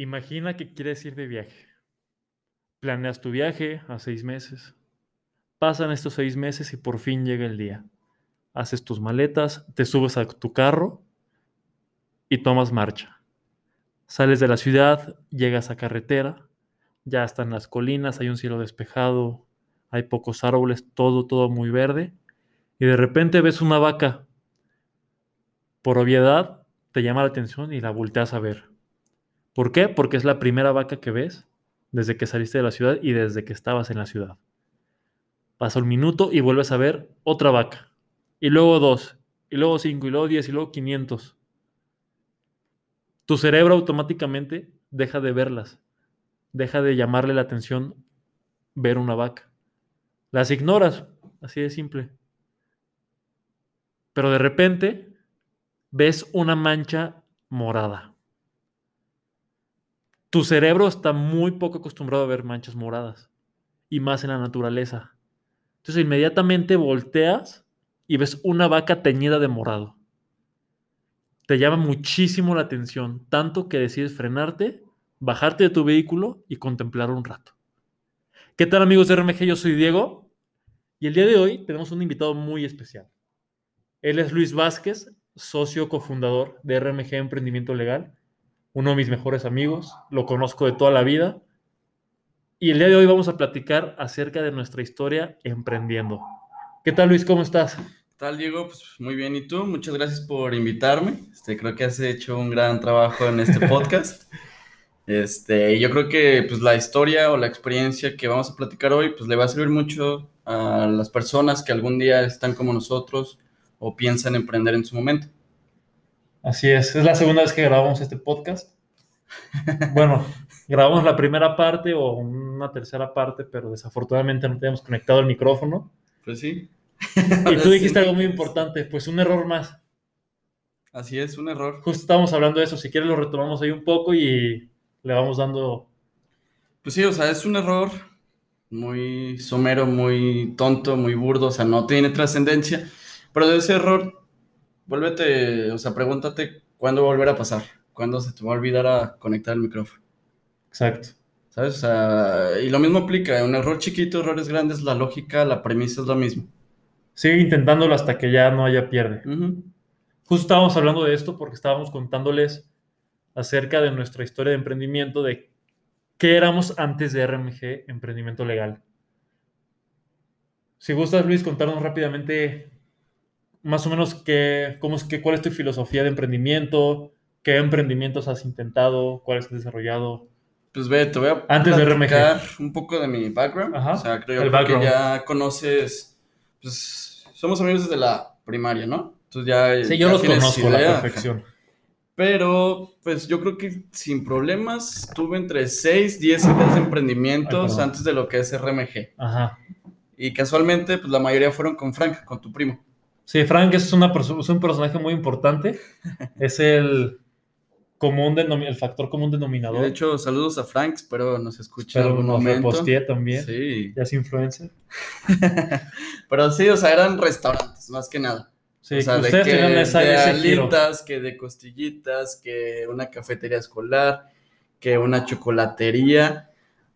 Imagina que quieres ir de viaje. Planeas tu viaje a seis meses. Pasan estos seis meses y por fin llega el día. Haces tus maletas, te subes a tu carro y tomas marcha. Sales de la ciudad, llegas a carretera, ya están las colinas, hay un cielo despejado, hay pocos árboles, todo, todo muy verde. Y de repente ves una vaca. Por obviedad, te llama la atención y la volteas a ver. ¿Por qué? Porque es la primera vaca que ves desde que saliste de la ciudad y desde que estabas en la ciudad. Pasa un minuto y vuelves a ver otra vaca. Y luego dos, y luego cinco, y luego diez, y luego quinientos. Tu cerebro automáticamente deja de verlas. Deja de llamarle la atención ver una vaca. Las ignoras, así de simple. Pero de repente ves una mancha morada. Tu cerebro está muy poco acostumbrado a ver manchas moradas y más en la naturaleza. Entonces inmediatamente volteas y ves una vaca teñida de morado. Te llama muchísimo la atención, tanto que decides frenarte, bajarte de tu vehículo y contemplar un rato. ¿Qué tal amigos de RMG? Yo soy Diego y el día de hoy tenemos un invitado muy especial. Él es Luis Vázquez, socio cofundador de RMG Emprendimiento Legal uno de mis mejores amigos, lo conozco de toda la vida. Y el día de hoy vamos a platicar acerca de nuestra historia emprendiendo. ¿Qué tal Luis? ¿Cómo estás? ¿Qué tal Diego? Pues muy bien. ¿Y tú? Muchas gracias por invitarme. Este, creo que has hecho un gran trabajo en este podcast. este, yo creo que pues, la historia o la experiencia que vamos a platicar hoy pues, le va a servir mucho a las personas que algún día están como nosotros o piensan emprender en su momento. Así es, es la segunda vez que grabamos este podcast. Bueno, grabamos la primera parte o una tercera parte, pero desafortunadamente no teníamos conectado el micrófono. Pues sí. Y tú dijiste algo muy importante, pues un error más. Así es, un error. Justo estábamos hablando de eso, si quieres lo retomamos ahí un poco y le vamos dando... Pues sí, o sea, es un error muy somero, muy tonto, muy burdo, o sea, no tiene trascendencia, pero de ese error vuélvete, o sea, pregúntate cuándo va a volver a pasar, cuándo se te va a olvidar a conectar el micrófono. Exacto. ¿Sabes? O sea, y lo mismo aplica, un error chiquito, errores grandes, la lógica, la premisa es lo mismo. Sigue intentándolo hasta que ya no haya pierde. Justo estábamos hablando de esto porque estábamos contándoles acerca de nuestra historia de emprendimiento, de qué éramos antes de RMG, Emprendimiento Legal. Si gustas, Luis, contarnos rápidamente más o menos qué, cómo es, qué, cuál es tu filosofía de emprendimiento, qué emprendimientos has intentado, cuáles has desarrollado. Pues ve, te voy a Antes de RMG. un poco de mi background. O sea, creo que ya conoces, pues somos amigos desde la primaria, ¿no? Entonces ya. Sí, yo los conozco a la perfección. Pero, pues yo creo que sin problemas tuve entre 6, 10 años de emprendimientos antes de lo que es RMG. Ajá. Y casualmente, pues la mayoría fueron con Frank, con tu primo. Sí, Frank es, una, un personaje muy importante. es el común el factor común denominador. De hecho, saludos a Frank, espero nos escuche algún nos también. Sí. Ya es influencer. Pero sí, o sea, eran restaurantes, más que nada. Sí, o sea, de que de alitas, que de costillitas, que una cafetería escolar, que una chocolatería.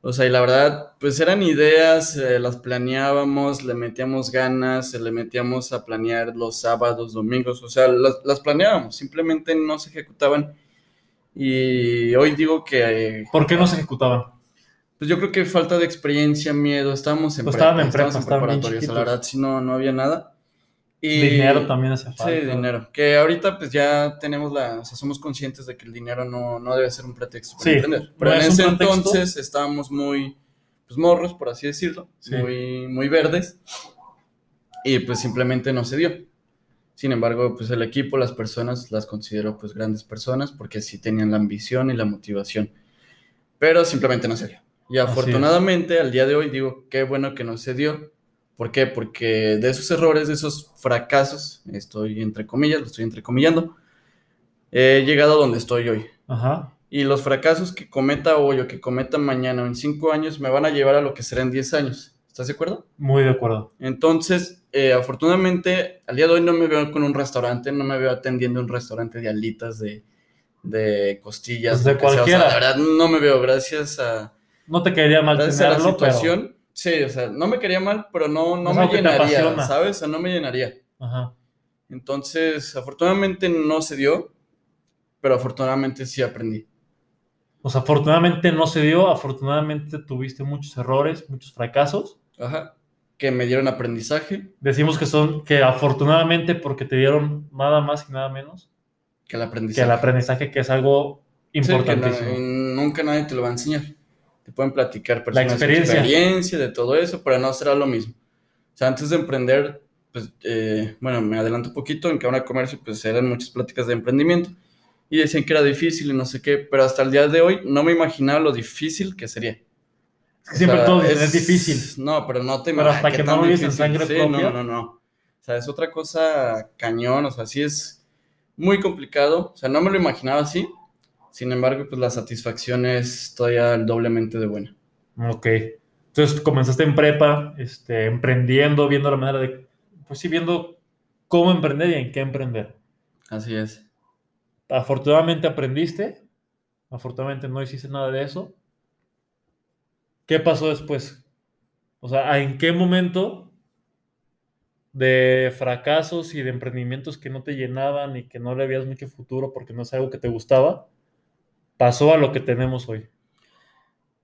O sea, y la verdad, pues eran ideas, eh, las planeábamos, le metíamos ganas, le metíamos a planear los sábados, domingos, o sea, las, planeábamos, simplemente no se ejecutaban. Y hoy digo que... ¿Por qué no se ejecutaban? Pues yo creo que falta de experiencia, miedo, estábamos en, pues estaban en, prepa, estaban en la verdad, si no, no había nada. Y, dinero también hace falta. Sí, dinero. Que ahorita pues ya tenemos la, o sea, somos conscientes de que el dinero no, no debe ser un pretexto para emprender. Pero en ese entonces estábamos muy, pues morros, por así decirlo, muy, muy verdes. Y pues simplemente no se dio. Sin embargo, pues el equipo, las personas, las considero pues grandes personas porque sí tenían la ambición y la motivación. Pero simplemente no se dio. Y afortunadamente al día de hoy digo, qué bueno que no se dio ¿Por qué? Porque de esos errores, de esos fracasos, estoy entre comillas, lo estoy entrecomillando, he llegado a donde estoy hoy. Ajá. Y los fracasos que cometa hoy o que cometa mañana o en cinco años me van a llevar a lo que será en diez años. ¿Estás de acuerdo? Muy de acuerdo. Entonces, eh, afortunadamente, al día de hoy no me veo con un restaurante, no me veo atendiendo un restaurante de alitas, de, de costillas. Pues de cualquiera. la verdad, no me veo, gracias a. No te quedaría mal tenerlo, la situación. Sí, o sea, no me quedaría mal, pero no, no me llenaría, ¿sabes? O sea, no me llenaría. Ajá. Entonces, afortunadamente no se dio, pero afortunadamente sí aprendí. O sea, afortunadamente no se dio, afortunadamente tuviste muchos errores, muchos fracasos. Ajá. Que me dieron aprendizaje. Decimos que son, que afortunadamente porque te dieron nada más y nada menos. Que el aprendizaje. Que el aprendizaje, que es algo importantísimo. nunca nadie te lo va a enseñar. Te pueden platicar personas la experiencia. experiencia de todo eso, pero no será lo mismo. O sea, antes de emprender, pues, eh, bueno, me adelanto un poquito, en Cámara de Comercio, pues eran muchas pláticas de emprendimiento y decían que era difícil y no sé qué, pero hasta el día de hoy no me imaginaba lo difícil que sería. Siempre todo es, difícil. No, pero no te imaginas. Pero hasta que no lo en sangre sí, No, no, no. O sea, es otra cosa cañón, o sea, sí es muy complicado. O sea, no me lo imaginaba así. Sin embargo, pues la satisfacción es todavía doblemente de buena. Ok. Entonces comenzaste en prepa, este, emprendiendo, viendo la manera de, pues sí, viendo cómo emprender y en qué emprender. Así es. Afortunadamente aprendiste, afortunadamente no hiciste nada de eso. ¿Qué pasó después? O sea, ¿en qué momento de fracasos y de emprendimientos que no te llenaban y que no le veías mucho futuro porque no es algo que te gustaba, pasó a lo que tenemos hoy?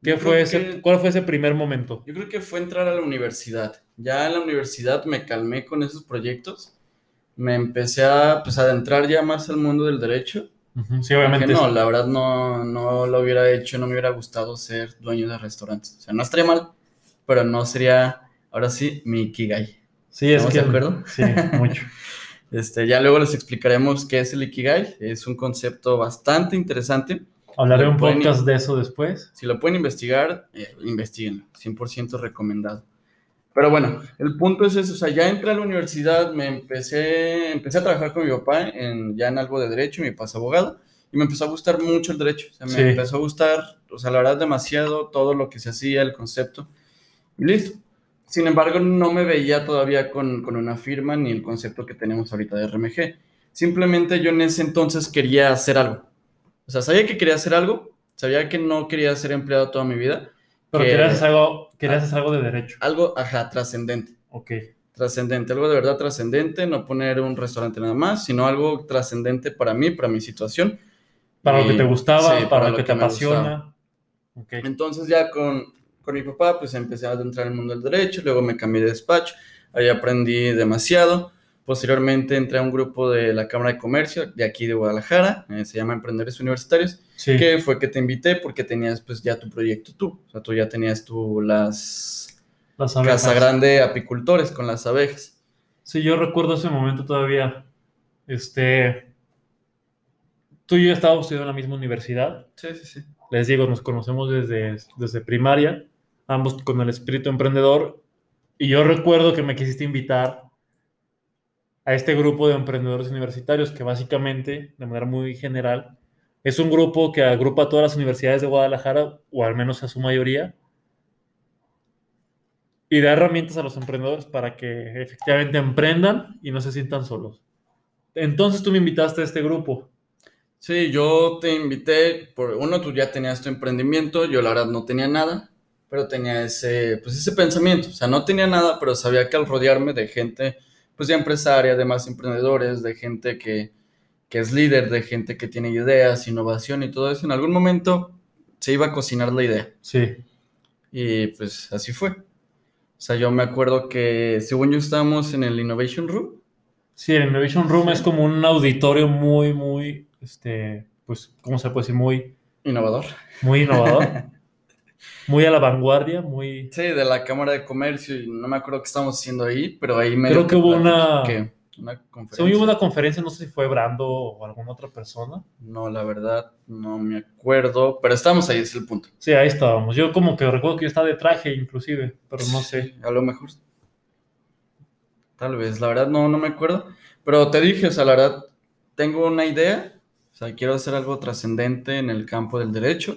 ¿Qué fue ese, ¿Cuál fue ese primer momento? Yo creo que fue entrar a la universidad. Ya en la universidad me calmé con esos proyectos. Me empecé a pues, adentrar ya más al mundo del derecho. Sí, obviamente. no, la verdad no, no lo hubiera hecho, no me hubiera gustado ser dueño de restaurantes. O sea, no estaría mal, pero no sería, ahora sí, mi Ikigai. Sí, es que... de acuerdo? Sí, mucho. este, ya luego les explicaremos qué es el Ikigai. Es un concepto bastante interesante Hablaré un podcast de eso después. Si lo pueden investigar, eh, investiguen, 100% recomendado. Pero bueno, el punto es eso, o sea, ya entré a la universidad, me empecé, empecé a trabajar con mi papá en, ya en algo de derecho, mi papá es abogado, y me empezó a gustar mucho el derecho, o sea, me empezó a gustar, o sea, la verdad demasiado todo lo que se hacía, el concepto, y listo. Sin embargo, no me veía todavía con, con una firma ni el concepto que tenemos ahorita de RMG. Simplemente yo en ese entonces quería hacer algo. O sea, sabía que quería hacer algo, sabía que no quería ser empleado toda mi vida. Pero querías hacer algo, querías hacer algo de derecho. Algo, ajá, trascendente. Ok. Trascendente, algo de verdad trascendente, no poner un restaurante nada más, sino algo trascendente para mí, para mi situación. Para lo que te gustaba, para, lo que, te apasiona. Okay. Entonces ya con, con mi papá, pues empecé a entrar en el mundo del derecho, luego me cambié de despacho, ahí aprendí demasiado. Posteriormente entré a un grupo de la Cámara de Comercio de aquí de Guadalajara, eh, se llama Emprendedores Universitarios, que fue que te invité porque tenías pues ya tu proyecto tú, o sea, tú ya tenías tú las, las Casa Grande Apicultores con las abejas. Sí, yo recuerdo ese momento todavía. Este, tú y yo estábamos estudiando en la misma universidad. Sí, sí, sí. Les digo, nos conocemos desde, desde primaria, ambos con el espíritu emprendedor. Y yo recuerdo que me quisiste invitar a este grupo de emprendedores universitarios que básicamente, de manera muy general, es un grupo que agrupa a todas las universidades de Guadalajara, o al menos a su mayoría, y da herramientas a los emprendedores para que efectivamente emprendan y no se sientan solos. Entonces tú me invitaste a este grupo. Sí, yo te invité, por uno, tú ya tenías tu emprendimiento, yo la verdad no tenía nada, pero tenía ese, pues ese pensamiento, o sea, no tenía nada, pero sabía que al rodearme de gente pues ya empresaria, de más emprendedores, de gente que, es líder, de gente que tiene ideas, innovación y todo eso, en algún momento se iba a cocinar la idea. Sí. Y pues así fue. O sea, yo me acuerdo que según yo estábamos en el Innovation Room. Sí, el Innovation Room es como un auditorio muy, muy, este, pues, ¿cómo se puede decir? Muy... Innovador. Muy innovador. muy a la vanguardia, muy... Sí, de la Cámara de Comercio, y no me acuerdo qué estábamos haciendo ahí, pero ahí me... Creo que hubo una... Una conferencia. Sí, hubo una conferencia, no sé si fue Brando o alguna otra persona. No, la verdad, no me acuerdo, pero estábamos ahí, es el punto. Sí, ahí estábamos. Yo como que recuerdo que yo estaba de traje inclusive, pero no sé. A lo mejor. Tal vez, la verdad no, no me acuerdo. Pero te dije, o sea, la verdad, tengo una idea, o sea, quiero hacer algo trascendente en el campo del derecho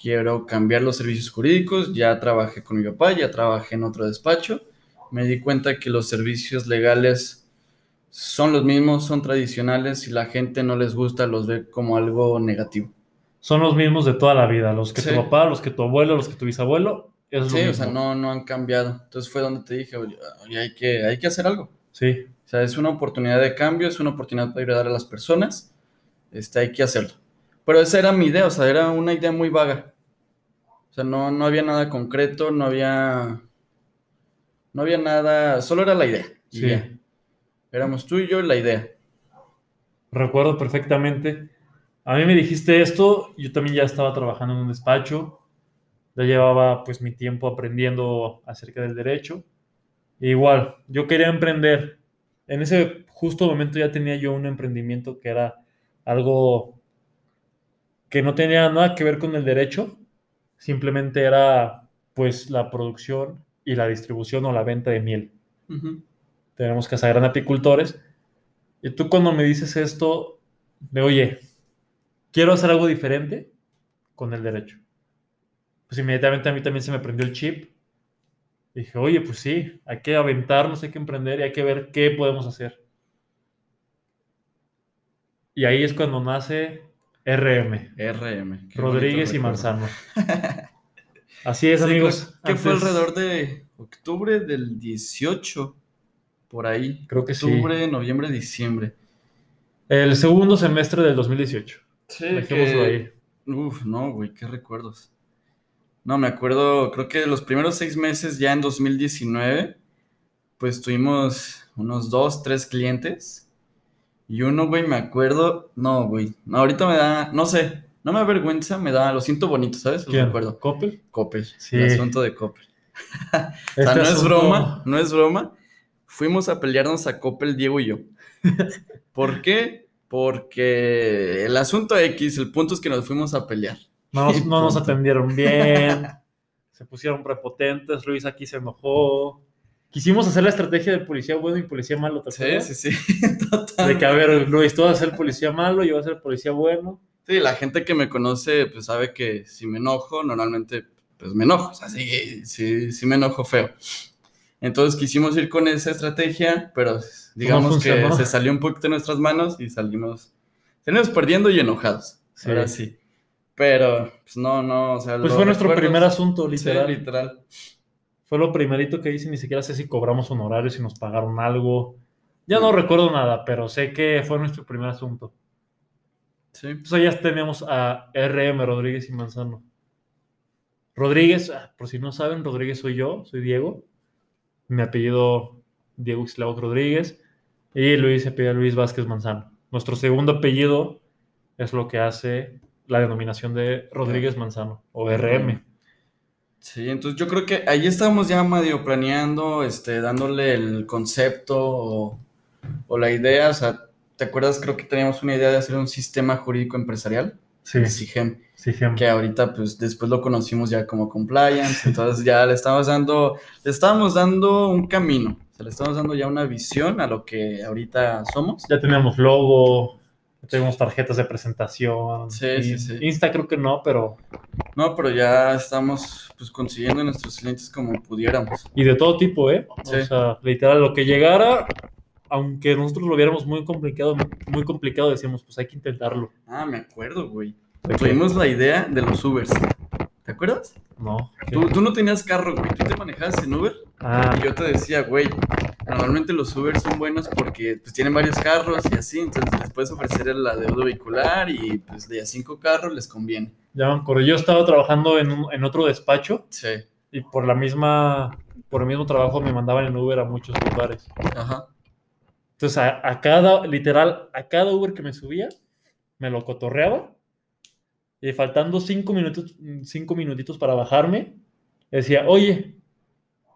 quiero cambiar los servicios jurídicos, ya trabajé con mi papá, ya trabajé en otro despacho, me di cuenta que los servicios legales son los mismos, son tradicionales y la gente no les gusta, los ve como algo negativo. Son los mismos de toda la vida, los que tu papá, los que tu abuelo, los que tu bisabuelo. sí, o sea, no, no han cambiado. Entonces fue donde te dije, oye, hay, que, hay que hacer algo. Sí. O sea, es una oportunidad de cambio, es una oportunidad para ayudar a las personas. Este, hay que hacerlo. Pero esa era mi idea, o sea, era una idea muy vaga. O sea, no, no había nada concreto, no había. No había nada, solo era la idea. Sí. Éramos tú y yo la idea. Recuerdo perfectamente. A mí me dijiste esto, yo también ya estaba trabajando en un despacho, ya llevaba pues mi tiempo aprendiendo acerca del derecho. E igual, yo quería emprender. En ese justo momento ya tenía yo un emprendimiento que era algo que no tenía nada que ver con el derecho, simplemente era pues la producción y la distribución o la venta de miel. Tenemos que ser apicultores. Y tú cuando me dices esto, de oye, quiero hacer algo diferente con el derecho. Pues inmediatamente a mí también se me prendió el chip. dije, oye, pues sí, hay que aventarnos, hay que emprender y hay que ver qué podemos hacer. Y ahí es cuando nace RM. RM. Rodríguez y Manzano. Así es, amigos. Que fue alrededor de octubre del 18, por ahí. Creo que sí. Octubre, noviembre, diciembre. El segundo semestre del 2018. Sí, Dejémoslo ahí. Uf, no, güey, qué recuerdos. No, me acuerdo, creo que los primeros seis meses ya en 2019, pues tuvimos unos dos, tres clientes y uno, güey, me acuerdo. No, güey. No, ahorita me da. No sé. No me avergüenza, me da. Lo siento bonito, ¿sabes? Me acuerdo. ¿Coppel? Coppel. Sí. El asunto de Coppel. o sea, no es broma. No es broma. Fuimos a pelearnos a Coppel, Diego y yo. ¿Por qué? Porque el asunto X, el punto es que nos fuimos a pelear. No, no nos atendieron bien. se pusieron prepotentes. Luis aquí se enojó quisimos hacer la estrategia del policía bueno y policía malo, ¿te acuerdas? Sí, sí, sí, total. De que, a ver, Luis, tú vas a ser policía malo, yo voy a ser policía bueno. Sí, la gente que me conoce, pues sabe que si me enojo, normalmente, pues me enojo, o sea, sí, sí, sí me enojo feo. Entonces quisimos ir con esa estrategia, pero digamos que se salió un poquito de nuestras manos y salimos, salimos perdiendo y enojados. Sí. Ahora sí. Pero, pues no, no, o sea. Pues fue nuestro primer asunto, literal. Sí, literal. Fue lo primerito que hice, ni siquiera sé si cobramos honorarios, si nos pagaron algo. Ya no recuerdo nada, pero sé que fue nuestro primer asunto. Sí. Entonces ya tenemos a RM Rodríguez y Manzano. Rodríguez, ah, por si no saben, Rodríguez soy yo, soy Diego. Mi apellido Diego Islao Rodríguez. Y Luis se apellida Luis Vázquez Manzano. Nuestro segundo apellido es lo que hace la denominación de Rodríguez Manzano o RM. Sí, entonces yo creo que ahí estábamos ya medio planeando, este, dándole el concepto o, la idea, o sea, ¿te acuerdas? Creo que teníamos una idea de hacer un sistema jurídico empresarial. Sí. SIGEM. Que ahorita, pues, después lo conocimos ya como compliance, entonces ya le estamos dando, le estábamos dando un camino, o sea, le estamos dando ya una visión a lo que ahorita somos. Ya tenemos logo, tenemos tarjetas de presentación. Sí, sí, sí. Insta creo que no, pero... No, pero ya estamos pues consiguiendo nuestros clientes como pudiéramos. Y de todo tipo, ¿eh? O sea, literal, lo que llegara, aunque nosotros lo viéramos muy complicado, muy complicado, decíamos, pues hay que intentarlo. Ah, me acuerdo, güey. Tuvimos la idea de los Ubers. ¿Te acuerdas? No. Tú, tú, no tenías carro, güey. Tú te manejabas en Uber. Ah. Y yo te decía, güey, normalmente los Uber son buenos porque pues tienen varios carros y así. Entonces les puedes ofrecer la deuda vehicular y pues de a cinco carros les conviene. Ya me Yo estaba trabajando en, en otro despacho. Sí. Y por la misma, por el mismo trabajo me mandaban en Uber a muchos lugares. Ajá. Entonces a, a cada, literal, a cada Uber que me subía, me lo cotorreaba y faltando cinco, minutos, cinco minutitos para bajarme, decía, oye,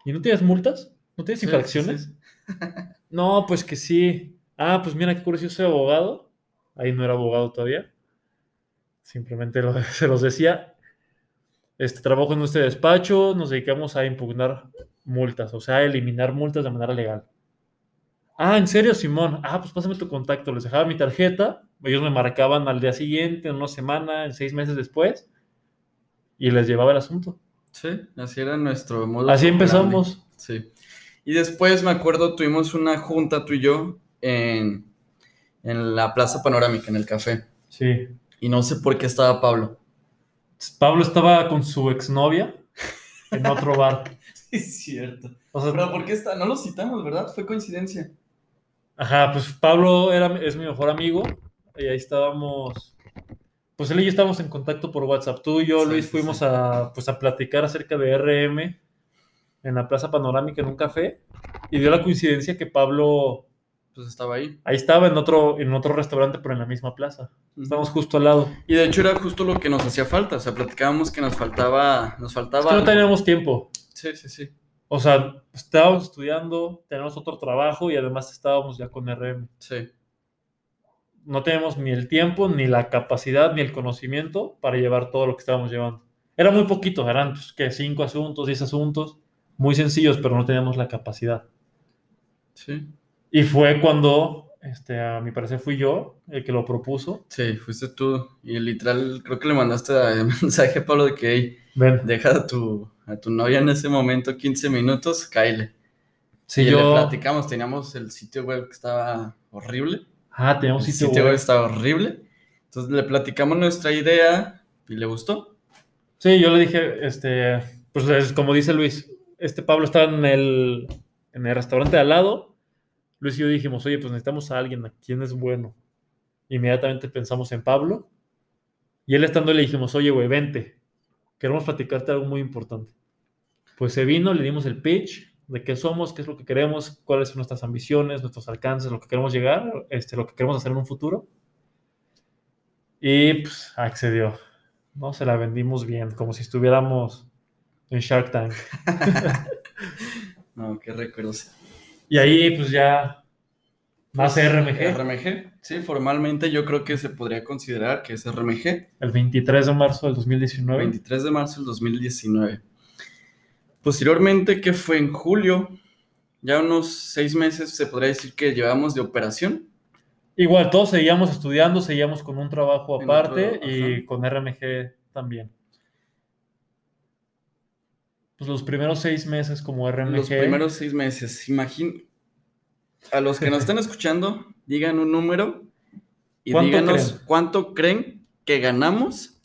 ¿y no tienes multas? ¿No tienes infracciones? no, pues que sí. Ah, pues mira qué curioso, yo soy abogado. Ahí no era abogado todavía. Simplemente se los decía. Este trabajo en este despacho, nos dedicamos a impugnar multas, o sea, a eliminar multas de manera legal. Ah, ¿en serio, Simón? Ah, pues pásame tu contacto. Les dejaba mi tarjeta ellos me marcaban al día siguiente, en una semana, en seis meses después, y les llevaba el asunto. Sí, así era nuestro modo. Así empezamos. Sí. Y después me acuerdo, tuvimos una junta tú y yo, en, en la Plaza Panorámica, en el café. Sí. Y no sé por qué estaba Pablo. Pablo estaba con su exnovia en otro bar. Es cierto. Pero ¿por qué está? No lo citamos, ¿verdad? Fue coincidencia. Ajá, pues Pablo era, es mi mejor amigo y ahí estábamos, pues él y yo estábamos en contacto por WhatsApp. Tú y yo, Luis, fuimos A, pues, a platicar acerca de RM en la Plaza Panorámica en un café y dio la coincidencia que Pablo pues estaba ahí. Ahí estaba en otro, en otro restaurante, pero en la misma plaza. Estábamos justo al lado. Y de hecho era justo lo que nos hacía falta. O sea, platicábamos que nos faltaba. Nos faltaba. Es que no teníamos tiempo. Sí, sí, sí. O sea, estábamos estudiando, teníamos otro trabajo y además estábamos ya con RM. Sí. No teníamos ni el tiempo, ni la capacidad, ni el conocimiento para llevar todo lo que estábamos llevando. Era muy poquito, eran pues, que cinco asuntos, diez asuntos, muy sencillos, pero no teníamos la capacidad. Sí. Y fue cuando, este, a mi parecer fui yo el que lo propuso. Sí, fuiste tú. Y literal, creo que le mandaste el mensaje a Pablo de que, Ven. deja a tu, a tu novia en ese momento 15 minutos, cáile. Sí, y yo... le platicamos, teníamos el sitio web que estaba horrible. Ah, teníamos el sitio, sitio web. estaba horrible. Entonces le platicamos nuestra idea y le gustó. Sí, yo le dije, este, pues como dice Luis, este Pablo estaba en el, en el restaurante de al lado Luis y yo dijimos, oye, pues necesitamos a alguien, ¿a quién es bueno? Inmediatamente pensamos en Pablo. Y él estando le dijimos, oye, güey, vente. Queremos platicarte algo muy importante. Pues se vino, le dimos el pitch de qué somos, qué es lo que queremos, cuáles son nuestras ambiciones, nuestros alcances, lo que queremos llegar, este, lo que queremos hacer en un futuro. Y pues accedió. ¿no? Se la vendimos bien, como si estuviéramos en Shark Tank. no, qué recuerdos. Y ahí pues ya nace RMG. RMG, sí, formalmente yo creo que se podría considerar que es RMG. El 23 de marzo del 2019. 23 de marzo del 2019. Posteriormente, que fue en julio, ya unos seis meses se podría decir que llevamos de operación. Igual, todos seguíamos estudiando, seguíamos con un trabajo aparte y con RMG también pues los primeros seis meses como RMG. Los primeros seis meses. Imagín. A los que nos están escuchando, digan un número y díganos cuánto creen que ganamos.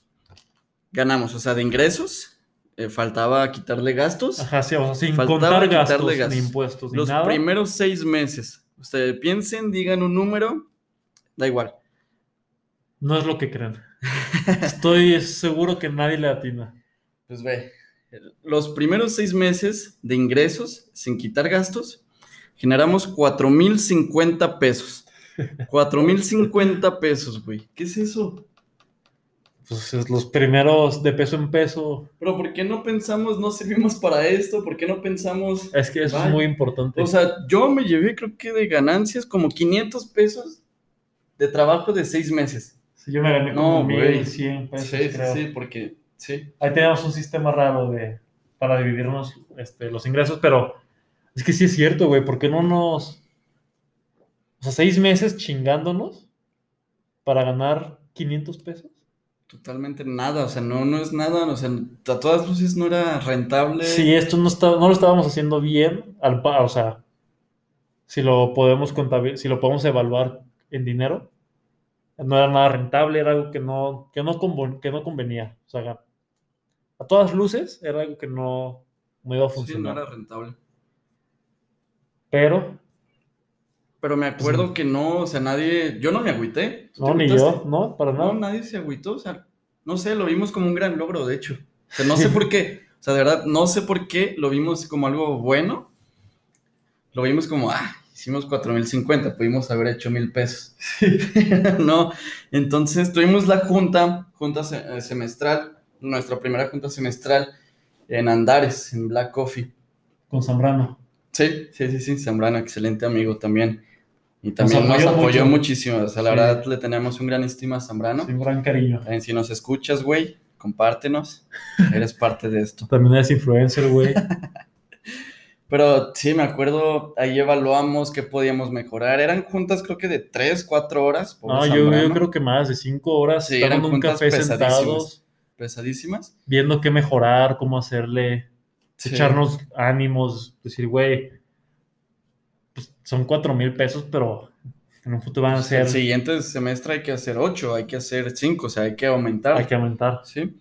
Ganamos, o sea, de ingresos. Eh, faltaba quitarle gastos. Ajá, sí, o sea, sin contar gastos, ni impuestos, Los primeros seis meses. Ustedes piensen, digan un número. Da igual. No es lo que creen. Estoy seguro que nadie le atina. Pues ve, los primeros seis meses de ingresos, sin quitar gastos, generamos 4.050 pesos. 4.050 pesos, güey. ¿Qué es eso? Pues los primeros de peso en peso. Pero ¿por qué no pensamos, no servimos para esto? ¿Por qué no pensamos? Es que eso es muy importante. O sea, yo me llevé creo que de ganancias como 500 pesos de trabajo de seis meses. Sí, yo me gané como no, 1.100 pesos. Sí, sí, sí, porque Sí. Ahí tenemos un sistema raro de, para dividirnos este, los ingresos, pero es que sí es cierto, güey, ¿por qué no nos... O sea, seis meses chingándonos para ganar 500 pesos? Totalmente nada, o sea, no, no es nada, o sea, a todas luces no era rentable. Sí, esto no, está, no lo estábamos haciendo bien, al, o sea, si lo podemos si lo podemos evaluar en dinero, no era nada rentable, era algo que no, que no, que no convenía. O sea, a todas luces era algo que no, no iba a funcionar. Sí, no era rentable. Pero. Pero me acuerdo que no, o sea, nadie. Yo no me agüité. No, ni yo, no, para nada. No, nadie se agüitó, o sea, no sé, lo vimos como un gran logro, de hecho. O sea, no sé por qué. O sea, de verdad, no sé por qué lo vimos como algo bueno. Lo vimos como, ah, hicimos 4.050, pudimos haber hecho mil pesos. no, entonces tuvimos la junta, junta eh, semestral, nuestra primera junta semestral en Andares, en Black Coffee. Con Zambrano. Sí, sí, sí, sí, Zambrano, excelente amigo también. Y también nos, apoyó muchísimo. O sea, la verdad le tenemos un gran estima a Zambrano. un gran cariño. También si nos escuchas, güey, compártenos. Eres parte de esto. También eres influencer, güey. Pero sí, me acuerdo, ahí evaluamos qué podíamos mejorar. Eran juntas creo que de 3, 4 horas. No, yo, yo, creo que más, de 5 horas. Sí, eran un café sentados pesadísimas. Viendo qué mejorar, cómo hacerle, echarnos ánimos, decir, güey, pues, son cuatro mil pesos, pero en un futuro van a ser... El siguiente semestre hay que hacer ocho, hay que hacer cinco, o sea, hay que aumentar. Hay que aumentar. Sí.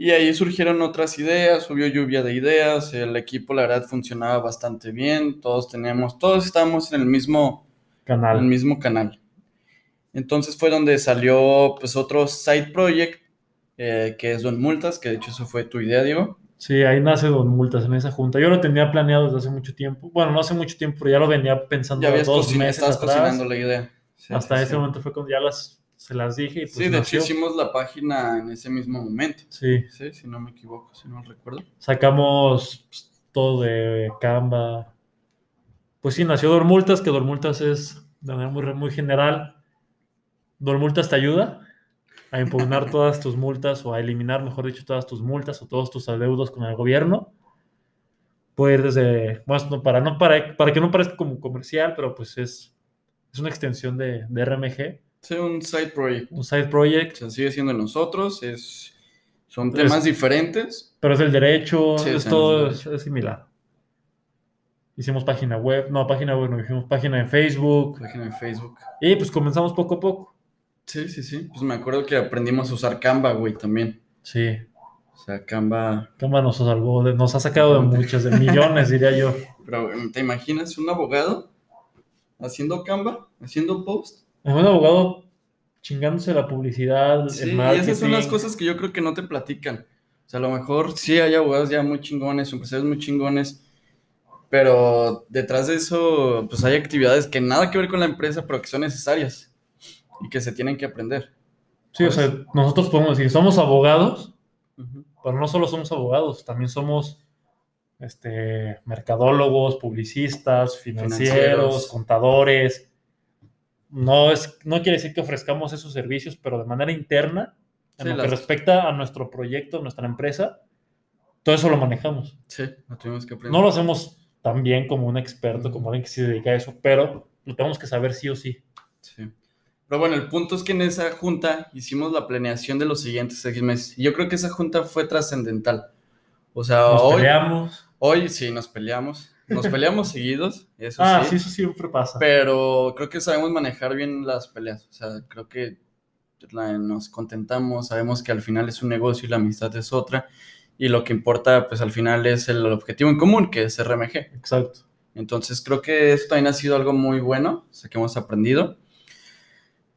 Y ahí surgieron otras ideas, subió lluvia de ideas, el equipo la verdad funcionaba bastante bien, todos teníamos, todos estábamos en el mismo canal. En el mismo canal. Entonces fue donde salió pues otro side project, eh, que es Don Multas, que de hecho eso fue tu idea, Diego. Sí, ahí nace Don Multas en esa junta. Yo lo tenía planeado desde hace mucho tiempo. Bueno, no hace mucho tiempo, pero ya lo venía pensando ya dos meses atrás. cocinando la idea. Hasta ese momento fue cuando ya las, se las dije. Y pues sí, de hecho hicimos la página en ese mismo momento. Sí. Sí, si no me equivoco, si no recuerdo. Sacamos pues, todo de Canva. Pues sí, nació Dormultas, que Dormultas es de manera muy, muy general. Dormultas te ayuda a impugnar todas tus multas o a eliminar, mejor dicho, todas tus multas o todos tus adeudos con el gobierno. Puede ir desde, bueno, para, no, para, para que no parezca como comercial, pero pues es, es una extensión de, de RMG. Sí, un side project. Un side project. Se sigue siendo nosotros, es, son temas diferentes. Pero es el derecho, es todo es, similar. Hicimos página web, no, página web, no, hicimos página en Facebook. Página en Facebook. Y pues comenzamos poco a poco. Sí, sí, sí. Pues me acuerdo que aprendimos a usar Canva, güey, también. Sí. O sea, Canva. Canva nos salvó, nos ha sacado de muchas, de millones, diría yo. Pero, ¿te imaginas un abogado haciendo Canva, haciendo post? Un abogado chingándose la publicidad, sí, y esas son las cosas que yo creo que no te platican. O sea, a lo mejor sí hay abogados ya muy chingones, empresarios muy chingones, pero detrás de eso, pues hay actividades que nada que ver con la empresa, pero que son necesarias y que se tienen que aprender. Sí, o sea, nosotros podemos decir, somos abogados, pero no solo somos abogados, también somos este, mercadólogos, publicistas, financieros, contadores. No, es, no quiere decir que ofrezcamos esos servicios, pero de manera interna, en lo que respecta a nuestro proyecto, nuestra empresa, todo eso lo manejamos. Sí, lo tenemos que aprender. No lo hacemos tan bien como un experto, como alguien que se dedica a eso, pero lo tenemos que saber sí o sí. Sí. Pero bueno, el punto es que en esa junta hicimos la planeación de los siguientes seis meses. Y yo creo que esa junta fue trascendental. O sea, nos hoy. Peleamos. Hoy sí, nos peleamos. Nos peleamos seguidos, eso ah, sí. sí, eso siempre pasa. Pero creo que sabemos manejar bien las peleas. O sea, creo que nos contentamos, sabemos que al final es un negocio y la amistad es otra. Y lo que importa, pues al final es el objetivo en común, que es RMG. Exacto. Entonces creo que esto también ha sido algo muy bueno, o sea, que hemos aprendido.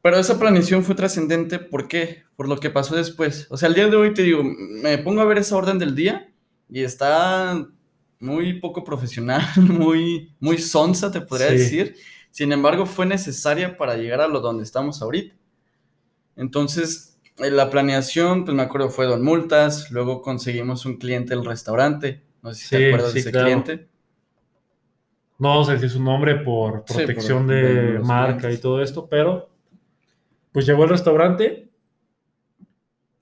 Pero esa planeación fue trascendente, ¿por qué? Por lo que pasó después. O sea, el día de hoy te digo, me pongo a ver esa orden del día y está muy poco profesional, muy, muy sonsa, te podría decir. Sin embargo, fue necesaria para llegar a lo donde estamos ahorita. Entonces, la planeación, pues me acuerdo, fue Don Multas, luego conseguimos un cliente del restaurante, no sé si te acuerdas de ese cliente. No vamos a decir su nombre por protección de, marca y todo esto, pero pues llegó el restaurante.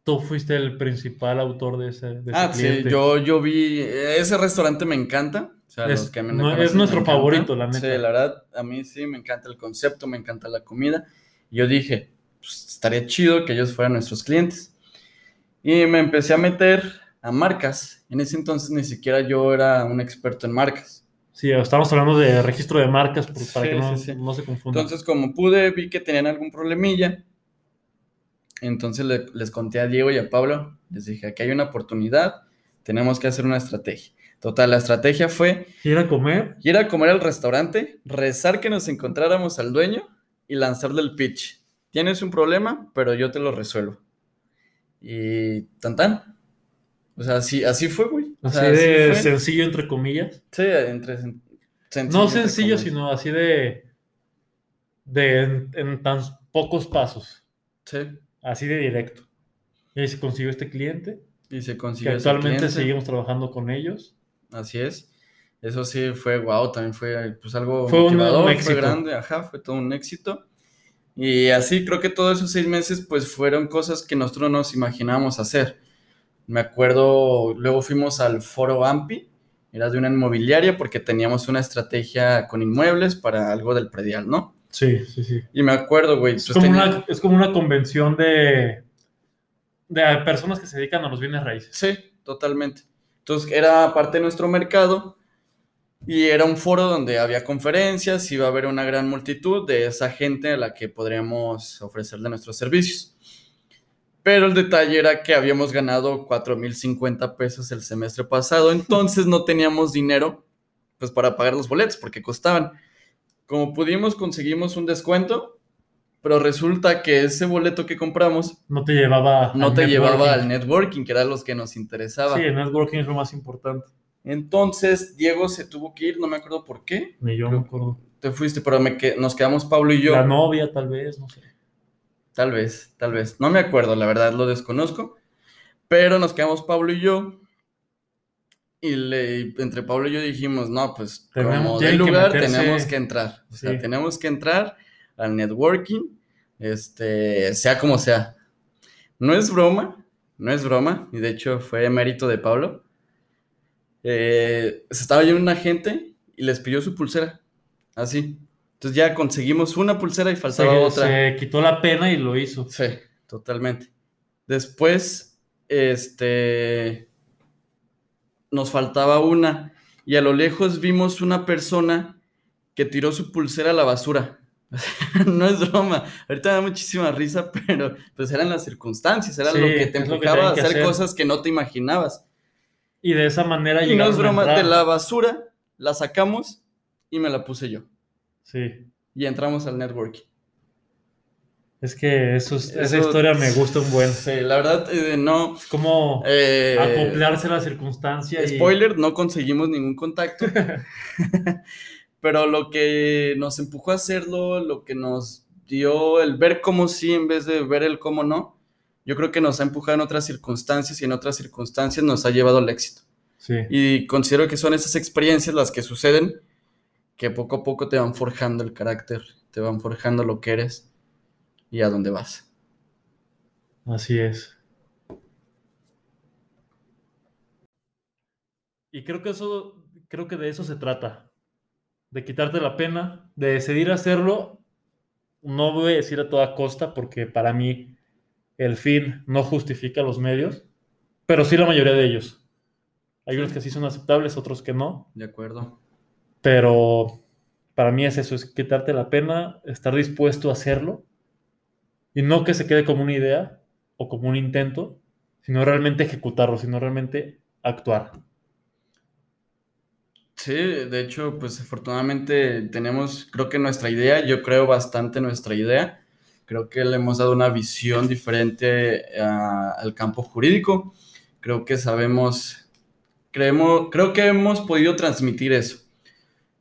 Tú fuiste el principal autor de ese, de ah, sí, yo, yo vi. Ese restaurante me encanta. O sea, es, los que me es nuestro favorito, la neta. Sí, la verdad, a mí sí me encanta el concepto, me encanta la comida. Y yo dije, pues, estaría chido que ellos fueran nuestros clientes. Y me empecé a meter a marcas. En ese entonces ni siquiera yo era un experto en marcas. Sí, estamos hablando de registro de marcas para que no, se confunda. Entonces, como pude, vi que tenían algún problemilla. Entonces les conté a Diego y a Pablo, les dije, aquí hay una oportunidad, tenemos que hacer una estrategia. Total, la estrategia fue... Ir a comer. Ir a comer al restaurante, rezar que nos encontráramos al dueño y lanzarle el pitch. Tienes un problema, pero yo te lo resuelvo. Y tan tan. O sea, así, así fue, güey. Así de sencillo, entre comillas. Sí, entre sencillo. No sencillo, sino así de. de en, tan pocos pasos. Sí. Así de directo. Y se consiguió este cliente. Y se consiguió. Que actualmente seguimos trabajando con ellos. Así es. Eso sí fue wow, también fue pues algo fue un, éxito. fue grande, ajá, fue todo un éxito. Y así creo que todos esos seis meses pues fueron cosas que nosotros nos imaginábamos hacer me acuerdo, luego fuimos al foro AMPI, era de una inmobiliaria porque teníamos una estrategia con inmuebles para algo del predial, ¿no? Sí, sí, sí. Y me acuerdo, güey. Es, pues como, una, es como una convención de, de personas que se dedican a los bienes raíces. Sí, totalmente. Entonces era parte de nuestro mercado Y era un foro donde había conferencias, iba a haber una gran multitud de esa gente a la que podríamos ofrecerle nuestros servicios. Pero el detalle era que habíamos ganado 4.050 pesos el semestre pasado, entonces no teníamos dinero pues para pagar los boletos porque costaban. Como pudimos, conseguimos un descuento, pero resulta que ese boleto que compramos no te llevaba no te llevaba al networking, que era los que nos interesaba. Sí, el networking es lo más importante. Entonces, Diego se tuvo que ir, no me acuerdo por qué. Ni yo me acuerdo. Te fuiste, pero me nos quedamos Pablo y yo. La novia, tal vez, no sé. Tal vez, tal vez. No me acuerdo, la verdad, lo desconozco. Pero nos quedamos Pablo y yo. Y le, entre Pablo y yo dijimos, no, pues como de lugar tenemos que entrar. O sea, tenemos que entrar al networking, este, sea como sea. No es broma, no es broma, y de hecho fue mérito de Pablo. Eh, se estaba yendo una gente y les pidió su pulsera, así. Entonces ya conseguimos una pulsera y faltaba otra. Se quitó la pena y lo hizo. Sí, totalmente. Después, este, nos faltaba una y a lo lejos vimos una persona que tiró su pulsera a la basura. no es broma. Ahorita da muchísima risa, pero pues eran las circunstancias, era lo que te empujaba a hacer, cosas que no te imaginabas. Y de esa manera Y no es broma, de la basura la sacamos y me la puse yo. Sí. Y entramos al networking. Es que eso, esa historia me gusta un buen. Sí, la verdad, eh, no. Es como eh, acoplarse a la circunstancia. Spoiler, no conseguimos ningún contacto. pero lo que nos empujó a hacerlo, lo que nos dio el ver cómo sí en vez de ver el cómo no, yo creo que nos ha empujado en otras circunstancias y en otras circunstancias nos ha llevado al éxito. Sí. Y considero que son esas experiencias las que suceden que poco a poco te van forjando el carácter, te van forjando lo que eres y a dónde vas. Así es. Y creo que eso, creo que de eso se trata de quitarte la pena, de decidir hacerlo. No voy a decir a toda costa porque para mí el fin no justifica los medios, pero sí la mayoría de ellos. Hay unos que sí son aceptables, otros que no. De acuerdo. Pero para mí es eso, es quitarte la pena, estar dispuesto a hacerlo y no que se quede como una idea o como un intento, sino realmente ejecutarlo, sino realmente actuar. Sí, de hecho, pues afortunadamente tenemos, creo que nuestra idea, yo creo bastante nuestra idea. Creo que le hemos dado una visión diferente al campo jurídico. Creo que sabemos, creemos, creo que hemos podido transmitir eso.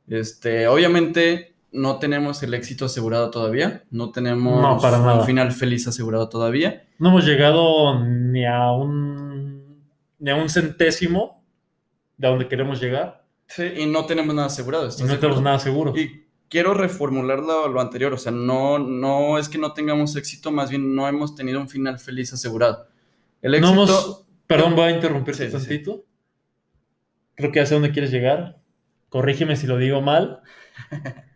Este, obviamente no tenemos el éxito asegurado todavía, no tenemos un final feliz asegurado todavía. No hemos llegado ni a un ni a un centésimo de donde queremos llegar Sí, y no tenemos nada asegurado. Y no tenemos nada seguro. Y quiero reformular lo, anterior, o sea, no, no es que no tengamos éxito, más bien no hemos tenido un final feliz asegurado. El éxito... perdón, voy a interrumpirte un tantito. Creo que ya sé dónde quieres llegar. Corrígeme si lo digo mal.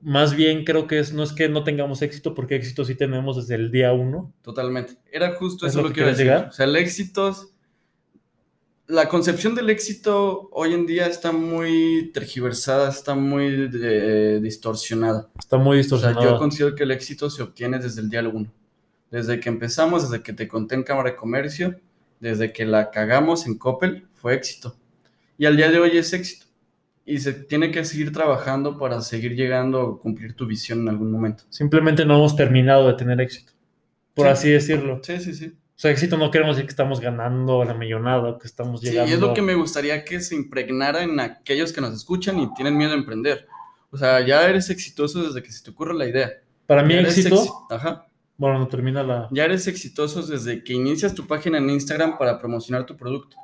Más bien creo que es, no es que no tengamos éxito, porque éxito sí tenemos desde el día uno. Totalmente. Era justo eso lo que, quería decir. O sea, el éxito la concepción del éxito hoy en día está muy tergiversada, está muy eh, distorsionada. Está muy distorsionada. O sea, yo considero que el éxito se obtiene desde el día uno. Desde que empezamos, desde que te conté en Cámara de Comercio, desde que la cagamos en Coppel, fue éxito. Y al día de hoy es éxito. Y se tiene que seguir trabajando para seguir llegando a cumplir tu visión en algún momento. Simplemente no hemos terminado de tener éxito, por así decirlo. Sí, sí, sí. O sea, éxito no queremos decir que estamos ganando la millonada, que estamos llegando. Sí, es lo que me gustaría que se impregnara en aquellos que nos escuchan y tienen miedo a emprender. O sea, ya eres exitoso desde que se te ocurre la idea. Para mí, éxito. Ajá. Bueno, no termina la. Ya eres exitoso desde que inicias tu página en Instagram para promocionar tu producto.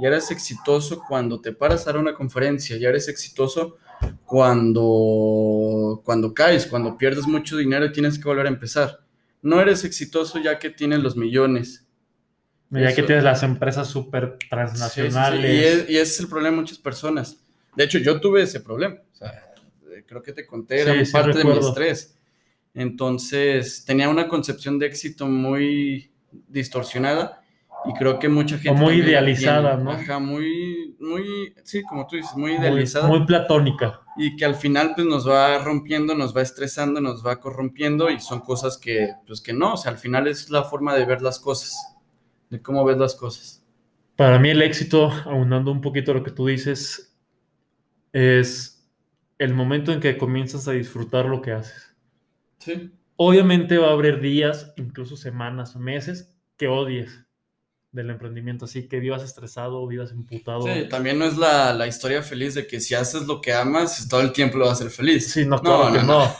Ya eres exitoso cuando te paras a dar una conferencia. Ya eres exitoso cuando, cuando caes, cuando pierdes mucho dinero y tienes que volver a empezar. No eres exitoso ya que tienes los millones ya que tienes las empresas súper transnacionales. Y, ese es el problema de muchas personas. De hecho, yo tuve ese problema. O sea, creo que te conté, era parte de mi estrés. Entonces, tenía una concepción de éxito muy distorsionada Y creo que mucha gente. muy idealizada, ¿no? Ajá, muy, muy, sí, como tú dices, muy idealizada. Muy, platónica. Y que al final, pues nos va rompiendo, nos va estresando, nos va corrompiendo y son cosas que, pues que no, o sea, al final es la forma de ver las cosas, de cómo ves las cosas. Para mí, el éxito, aunando un poquito lo que tú dices, es el momento en que comienzas a disfrutar lo que haces. Sí. Obviamente va a haber días, incluso semanas, meses, que odies del emprendimiento, así que vivas estresado, vivas emputado. Sí, también no es la, historia feliz de que si haces lo que amas, todo el tiempo lo vas a ser feliz. Sí, no, no, no, no.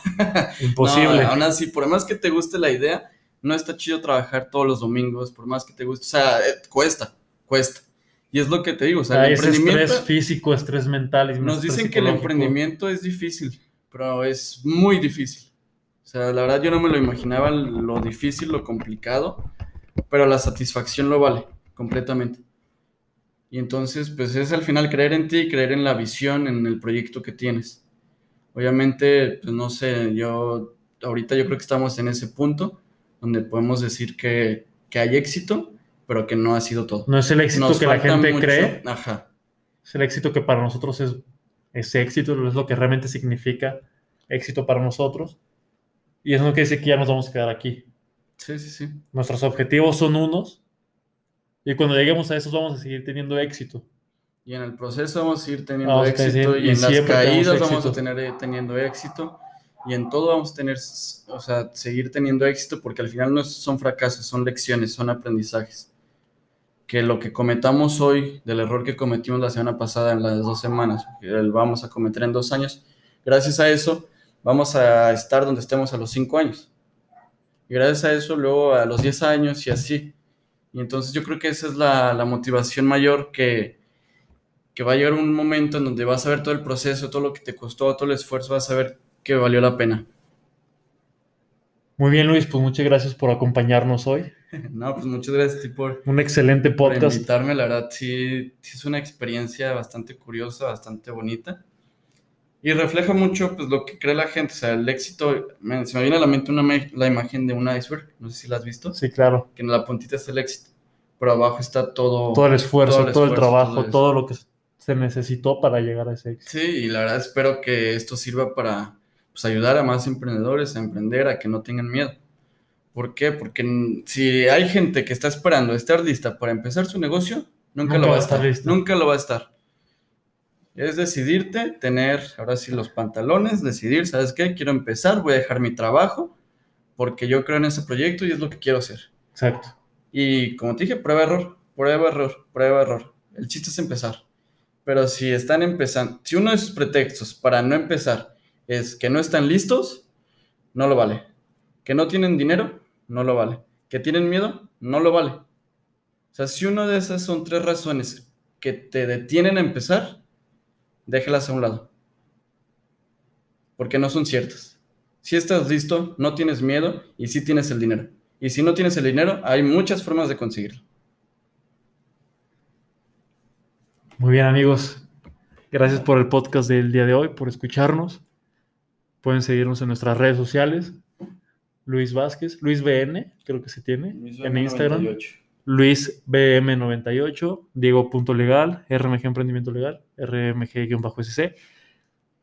Imposible. aún así, por más que te guste la idea, no está chido trabajar todos los domingos, por más que te guste, o sea, eh, cuesta, cuesta. Y es lo que te digo, o sea, el emprendimiento... estrés físico, estrés mental. Y nos dicen que el emprendimiento es difícil, pero es muy difícil. O sea, la verdad yo no me lo imaginaba lo difícil, lo complicado pero la satisfacción lo vale completamente. Y entonces, pues es al final creer en ti, creer en la visión, en el proyecto que tienes. Obviamente, pues no sé, yo ahorita yo creo que estamos en ese punto donde podemos decir que, que hay éxito, pero que no ha sido todo. No es el éxito que la gente cree. Ajá. Es el éxito que para nosotros es, es éxito, es lo que realmente significa éxito para nosotros. Y eso no quiere decir que ya nos vamos a quedar aquí. Sí, sí, sí. Nuestros objetivos son unos y cuando lleguemos a esos vamos a seguir teniendo éxito. Y en el proceso vamos a seguir teniendo éxito y, en las caídas vamos a tener eh, teniendo éxito y en todo vamos a tener, o sea, seguir teniendo éxito porque al final no son fracasos, son lecciones, son aprendizajes. Que lo que cometamos hoy, del error que cometimos la semana pasada en las dos semanas, que vamos a cometer en dos años, gracias a eso vamos a estar donde estemos a los cinco años. Y gracias a eso, luego a los 10 años y así. Y entonces yo creo que esa es la, la motivación mayor que, que va a llegar un momento en donde vas a ver todo el proceso, todo lo que te costó, todo el esfuerzo, vas a ver que valió la pena. Muy bien, Luis, pues muchas gracias por acompañarnos hoy. No, pues muchas gracias por, un excelente podcast. Por invitarme, la verdad, sí, sí es una experiencia bastante curiosa, bastante bonita. Y refleja mucho pues, lo que cree la gente. O sea, el éxito, se me viene a la mente una, la imagen de un iceberg, no sé si la has visto. Sí, claro. Que en la puntita está el éxito, pero abajo está todo. Todo el esfuerzo, todo el, trabajo, todo, lo que se necesitó para llegar a ese éxito. Sí, y la verdad espero que esto sirva para pues, ayudar a más emprendedores a emprender, a que no tengan miedo. ¿Por qué? Porque si hay gente que está esperando estar lista para empezar su negocio, nunca, lo va a estar. Nunca lo va a estar. Es decidirte, tener ahora sí los pantalones, decidir, ¿sabes qué? Quiero empezar, voy a dejar mi trabajo porque yo creo en ese proyecto y es lo que quiero hacer. Exacto. Y como te dije, prueba error, prueba error, prueba error. El chiste es empezar. Pero si están empezando, si uno de sus pretextos para no empezar es que no están listos, no lo vale. Que no tienen dinero, no lo vale. Que tienen miedo, no lo vale. O sea, si una de esas son tres razones que te detienen a empezar, déjelas a un lado. Porque no son ciertas. Si estás listo, no tienes miedo y sí tienes el dinero. Y si no tienes el dinero, hay muchas formas de conseguirlo. Muy bien amigos, gracias por el podcast del día de hoy, por escucharnos. Pueden seguirnos en nuestras redes sociales. Luis Vázquez, Luis BN, creo que se tiene, en Instagram. Luis BM98, Diego.legal, RMG Emprendimiento Legal, RMG-SC,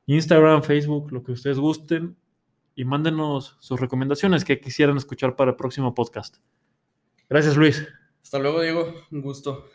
Instagram, Facebook, lo que ustedes gusten y mándenos sus recomendaciones que quisieran escuchar para el próximo podcast. Gracias, Luis. Hasta luego, Diego. Un gusto.